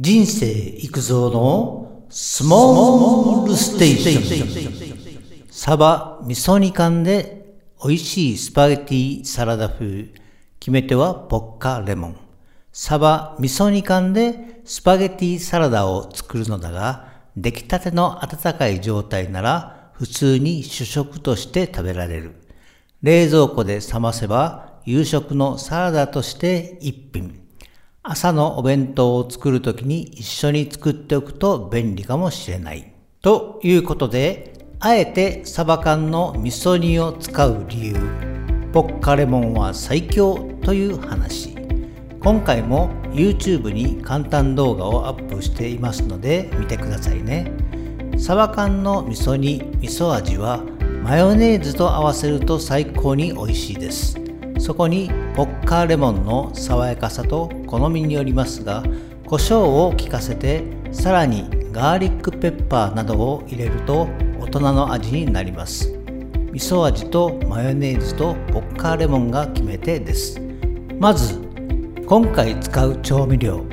人生育造のスモールステーション。サバ味噌煮缶で美味しいスパゲティサラダ風。決め手はポッカレモン。サバ味噌煮缶でスパゲティサラダを作るのだが、出来たての温かい状態なら普通に主食として食べられる。冷蔵庫で冷ませば夕食のサラダとして一品。朝のお弁当を作るときに一緒に作っておくと便利かもしれない。ということで、あえてサバ缶の味噌煮を使う理由、ポッカレモンは最強という話。今回も YouTube に簡単動画をアップしていますので見てくださいね。サバ缶の味噌煮、味噌味はマヨネーズと合わせると最高に美味しいです。そこにッカーレモンの爽やかさと好みによりますが胡椒を効かせてさらにガーリックペッパーなどを入れると大人の味になります。味噌味とマヨネーズとポッカーレモンが決め手です。まず今回使う調味料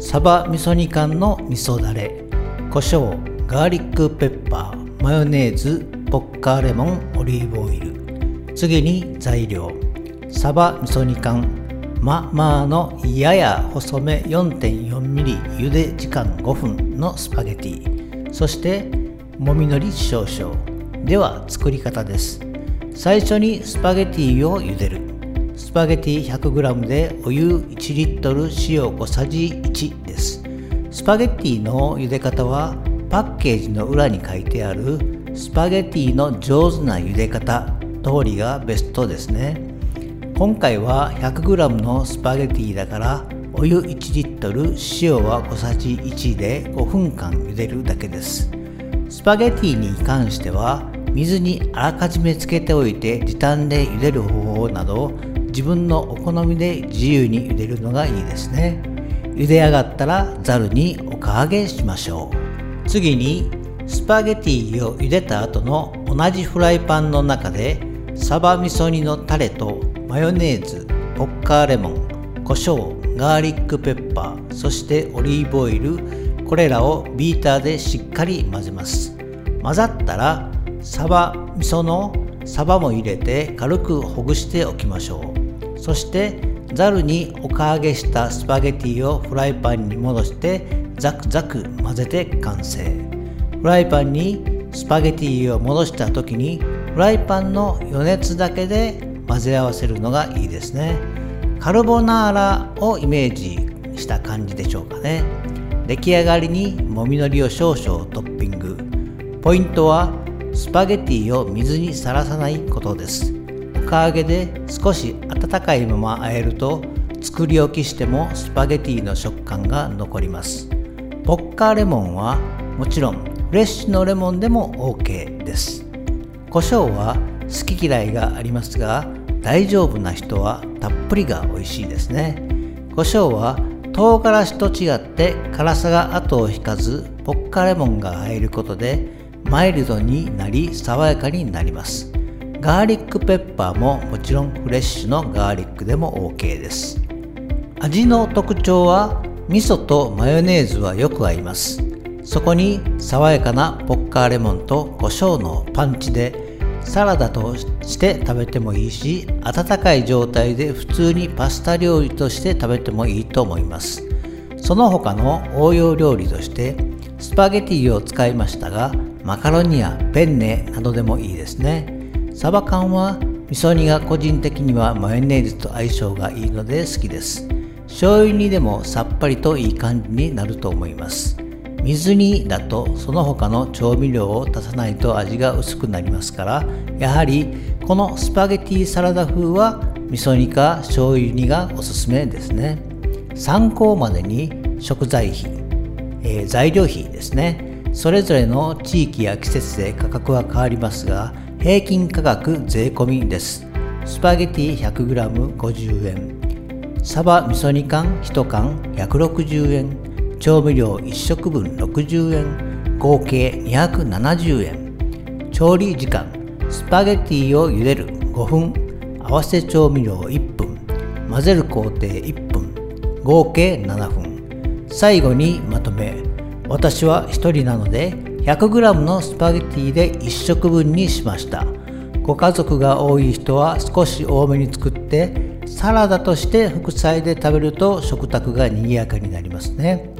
サバ味噌煮缶の味噌だれ。胡椒ガーリックペッパーマヨネーズポッカーレモンオリーブオイル。次に材料。サバ味噌煮缶ままあのやや細め 4.4mm 茹で時間5分のスパゲティ。そしてもみのり少々。では作り方です。最初にスパゲティを茹でる。スパゲティ 100g でお湯1リットル塩小さじ1です。スパゲティの茹で方はパッケージの裏に書いてあるスパゲティの上手な茹で方通りがベストですね。今回は 100g のスパゲティだからお湯1リットル塩は小さじ1で5分間茹でるだけです。スパゲティに関しては水にあらかじめつけておいて時短で茹でる方法など自分のお好みで自由に茹でるのがいいですね。茹で上がったらざるにおか揚げしましょう。次にスパゲティを茹でた後の同じフライパンの中でサバ味噌煮のタレとマヨネーズポッカーレモン胡椒ガーリックペッパーそしてオリーブオイルこれらをビーターでしっかり混ぜます。混ざったらサバ味噌のサバも入れて軽くほぐしておきましょう。そしてざるにおか揚げしたスパゲティをフライパンに戻してザクザク混ぜて完成。フライパンにスパゲティを戻した時にフライパンの余熱だけで混ぜ合わせるのがいいですね。カルボナーラをイメージした感じでしょうかね。出来上がりにもみのりを少々トッピング。ポイントはスパゲティを水にさらさないことです。おか揚げで少し温かいまま和えると作り置きしてもスパゲティの食感が残ります。ポッカーレモンはもちろんフレッシュのレモンでも OK です。胡椒は好き嫌いがありますが大丈夫な人はたっぷりが美味しいですね。胡椒は唐辛子と違って辛さが後を引かずポッカレモンが入ることでマイルドになり爽やかになります。ガーリックペッパーももちろんフレッシュのガーリックでも OK です。味の特徴は味噌とマヨネーズはよく合います。そこに爽やかなポッカーレモンと胡椒のパンチでサラダとして食べてもいいし温かい状態で普通にパスタ料理として食べてもいいと思います。その他の応用料理としてスパゲティを使いましたがマカロニやペンネなどでもいいですね。サバ缶は味噌煮が個人的にはマヨネーズと相性がいいので好きです。醤油煮でもさっぱりといい感じになると思います。水煮だとその他の調味料を足さないと味が薄くなりますからやはりこのスパゲティサラダ風は味噌煮か醤油煮がおすすめですね。参考までに食材費、えー、材料費ですね。それぞれの地域や季節で価格は変わりますが平均価格税込みです。スパゲティ 100g50 円。サバ味噌煮缶1缶160円。調味料1食分60円合計270円。調理時間スパゲティを茹でる5分合わせ調味料1分混ぜる工程1分合計7分。最後にまとめ私は1人なので 100g のスパゲティで1食分にしました。ご家族が多い人は少し多めに作ってサラダとして副菜で食べると食卓が賑やかになりますね。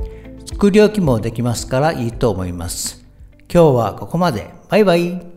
作り置きもできますからいいと思います。今日はここまで。バイバイ。